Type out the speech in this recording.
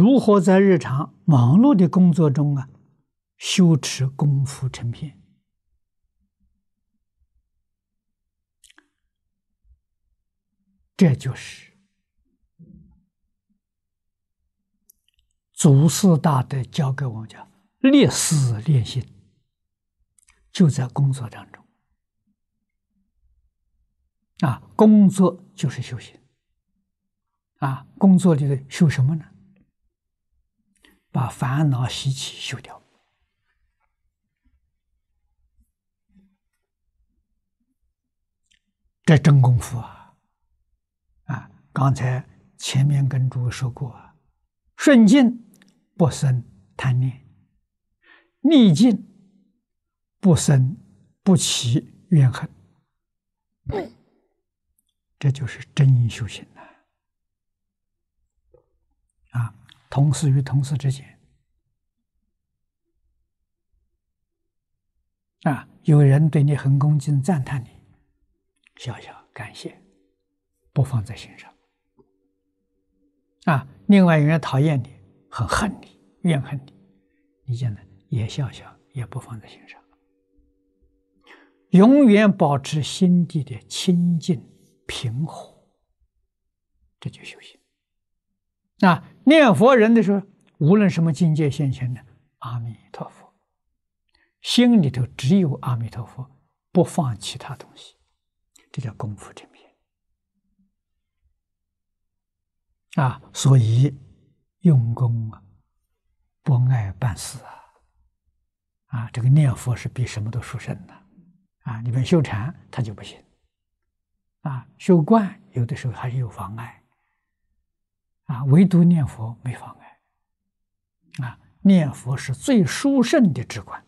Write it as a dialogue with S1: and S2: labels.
S1: 如何在日常忙碌的工作中啊，修持功夫成片？这就是祖师大德教给我们讲：立事练心，就在工作当中。啊，工作就是修行。啊，工作里头修什么呢？把烦恼习气修掉。这真功夫啊！啊，刚才前面跟诸位说过啊，顺境不生贪念，逆境不生不起怨恨。这就是真修行呐！啊，同事与同事之间，啊，有人对你很恭敬赞叹你，笑笑感谢，不放在心上。啊，另外有人讨厌你，很恨你，怨恨你，你现在也笑笑，也不放在心上，永远保持心地的清净。平和，这就修行。那念佛人的时候，无论什么境界现前的，阿弥陀佛，心里头只有阿弥陀佛，不放其他东西，这叫功夫成片。啊，所以用功啊，不碍办事啊，啊，这个念佛是比什么都殊胜的。啊，你们修禅，他就不行。啊，修观有的时候还是有妨碍，啊，唯独念佛没妨碍，啊，念佛是最殊胜的智观。